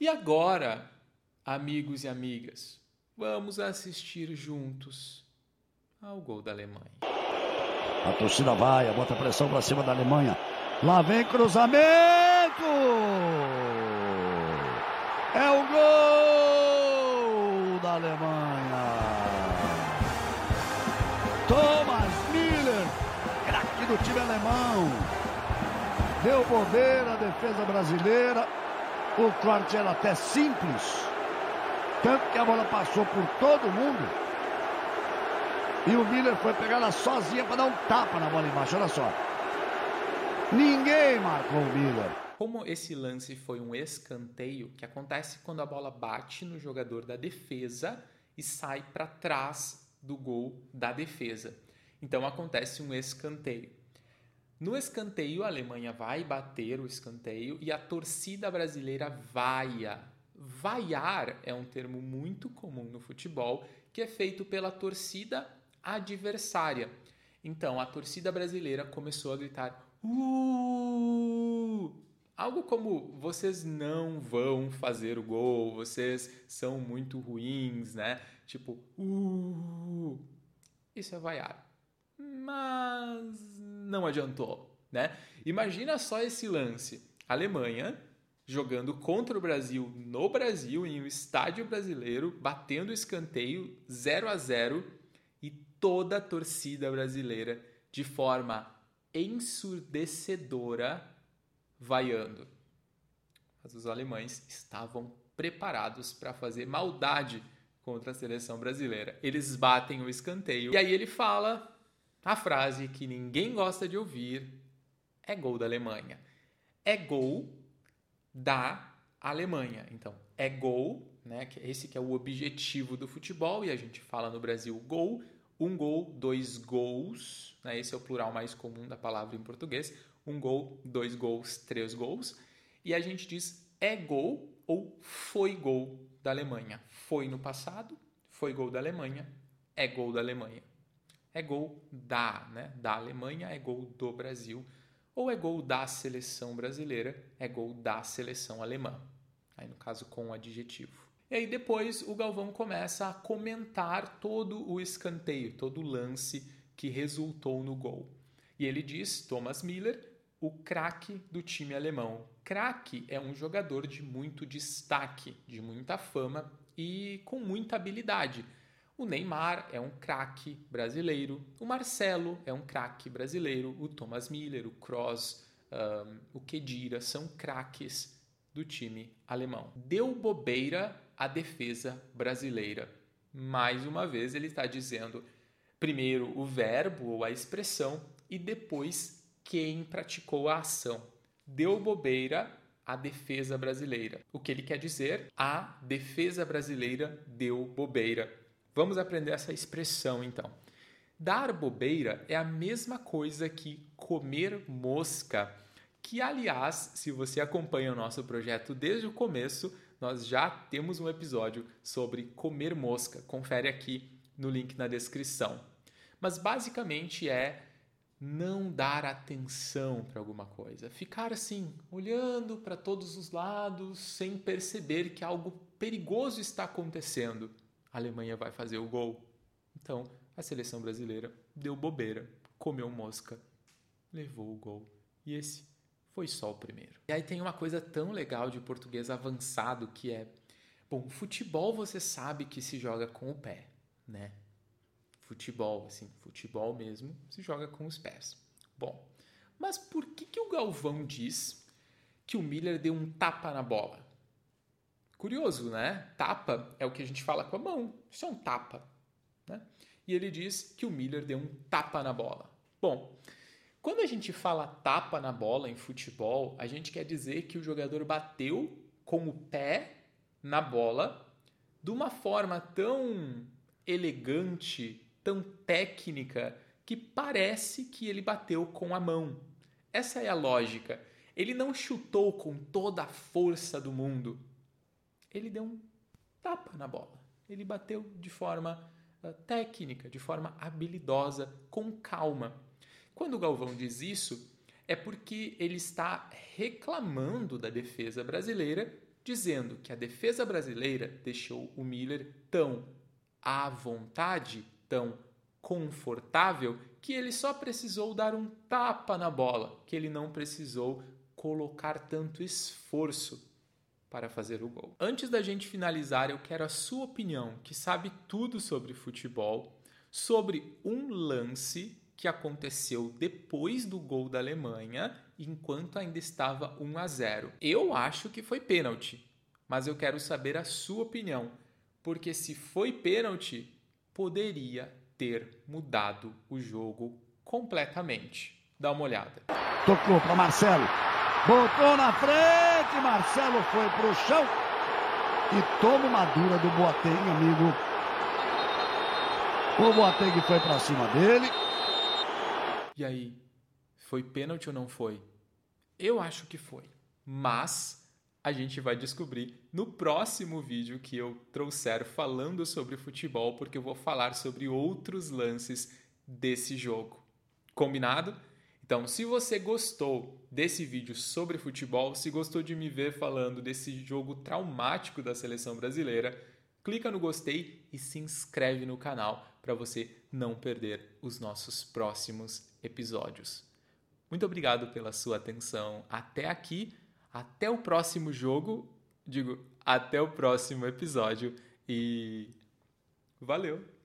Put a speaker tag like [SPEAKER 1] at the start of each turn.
[SPEAKER 1] E agora, amigos e amigas, vamos assistir juntos ao gol da Alemanha.
[SPEAKER 2] A torcida vai, bota pressão para cima da Alemanha. Lá vem cruzamento! É o gol da Alemanha. Thomas Miller, craque do time alemão. Deu bobeira a defesa brasileira. O corte era até simples. Tanto que a bola passou por todo mundo. E o Miller foi pegar ela sozinha para dar um tapa na bola embaixo. Olha só. Ninguém marcou o Miller.
[SPEAKER 1] Como esse lance foi um escanteio, que acontece quando a bola bate no jogador da defesa e sai para trás do gol da defesa. Então acontece um escanteio. No escanteio, a Alemanha vai bater o escanteio e a torcida brasileira vaia. Vaiar é um termo muito comum no futebol que é feito pela torcida adversária. Então a torcida brasileira começou a gritar Uh! Algo como vocês não vão fazer o gol, vocês são muito ruins, né? Tipo, uh! Isso é vaiar. Mas não adiantou, né? Imagina só esse lance. Alemanha jogando contra o Brasil no Brasil, em um estádio brasileiro, batendo escanteio 0 a 0 e toda a torcida brasileira de forma ensurdecedora vaiando. Mas os alemães estavam preparados para fazer maldade contra a seleção brasileira. Eles batem o escanteio e aí ele fala a frase que ninguém gosta de ouvir: é gol da Alemanha. É gol da Alemanha. Então, é gol, né? Esse que é o objetivo do futebol e a gente fala no Brasil gol, um gol, dois gols, né? esse é o plural mais comum da palavra em português, um gol, dois gols, três gols, e a gente diz é gol ou foi gol da Alemanha. Foi no passado, foi gol da Alemanha, é gol da Alemanha. É gol da, né? Da Alemanha, é gol do Brasil. Ou é gol da seleção brasileira, é gol da seleção alemã. Aí no caso com o adjetivo. E aí depois o Galvão começa a comentar todo o escanteio, todo o lance que resultou no gol. E ele diz, Thomas Miller, o craque do time alemão. Craque é um jogador de muito destaque, de muita fama e com muita habilidade. O Neymar é um craque brasileiro, o Marcelo é um craque brasileiro, o Thomas Miller, o Kroos, um, o Kedira são craques do time alemão. Deu bobeira a defesa brasileira. Mais uma vez, ele está dizendo primeiro o verbo ou a expressão e depois quem praticou a ação. Deu bobeira a defesa brasileira. O que ele quer dizer? A defesa brasileira deu bobeira. Vamos aprender essa expressão então. Dar bobeira é a mesma coisa que comer mosca, que aliás, se você acompanha o nosso projeto desde o começo, nós já temos um episódio sobre comer mosca. Confere aqui no link na descrição. Mas basicamente é não dar atenção para alguma coisa, ficar assim, olhando para todos os lados sem perceber que algo perigoso está acontecendo. A Alemanha vai fazer o gol. Então, a seleção brasileira deu bobeira, comeu mosca, levou o gol. E esse foi só o primeiro. E aí tem uma coisa tão legal de português avançado que é, bom, futebol você sabe que se joga com o pé, né? Futebol, assim, futebol mesmo, se joga com os pés. Bom, mas por que, que o Galvão diz que o Miller deu um tapa na bola? Curioso, né? Tapa é o que a gente fala com a mão. Isso é um tapa, né? E ele diz que o Miller deu um tapa na bola. Bom, quando a gente fala tapa na bola em futebol, a gente quer dizer que o jogador bateu com o pé na bola de uma forma tão elegante, tão técnica, que parece que ele bateu com a mão. Essa é a lógica. Ele não chutou com toda a força do mundo. Ele deu um tapa na bola. Ele bateu de forma uh, técnica, de forma habilidosa, com calma. Quando o Galvão diz isso, é porque ele está reclamando da defesa brasileira dizendo que a defesa brasileira deixou o Miller tão à vontade, tão confortável, que ele só precisou dar um tapa na bola, que ele não precisou colocar tanto esforço para fazer o gol. Antes da gente finalizar, eu quero a sua opinião, que sabe tudo sobre futebol, sobre um lance que aconteceu depois do gol da Alemanha, enquanto ainda estava 1 a 0. Eu acho que foi pênalti, mas eu quero saber a sua opinião, porque se foi pênalti, poderia ter mudado o jogo completamente. Dá uma olhada.
[SPEAKER 2] Tocou para Marcelo. Botou na frente, Marcelo foi pro chão e toma uma dura do Boateng, amigo. O Boateng foi para cima dele.
[SPEAKER 1] E aí, foi pênalti ou não foi? Eu acho que foi. Mas a gente vai descobrir no próximo vídeo que eu trouxer falando sobre futebol, porque eu vou falar sobre outros lances desse jogo. Combinado? Então, se você gostou desse vídeo sobre futebol, se gostou de me ver falando desse jogo traumático da seleção brasileira, clica no gostei e se inscreve no canal para você não perder os nossos próximos episódios. Muito obrigado pela sua atenção até aqui. Até o próximo jogo. Digo, até o próximo episódio. E valeu!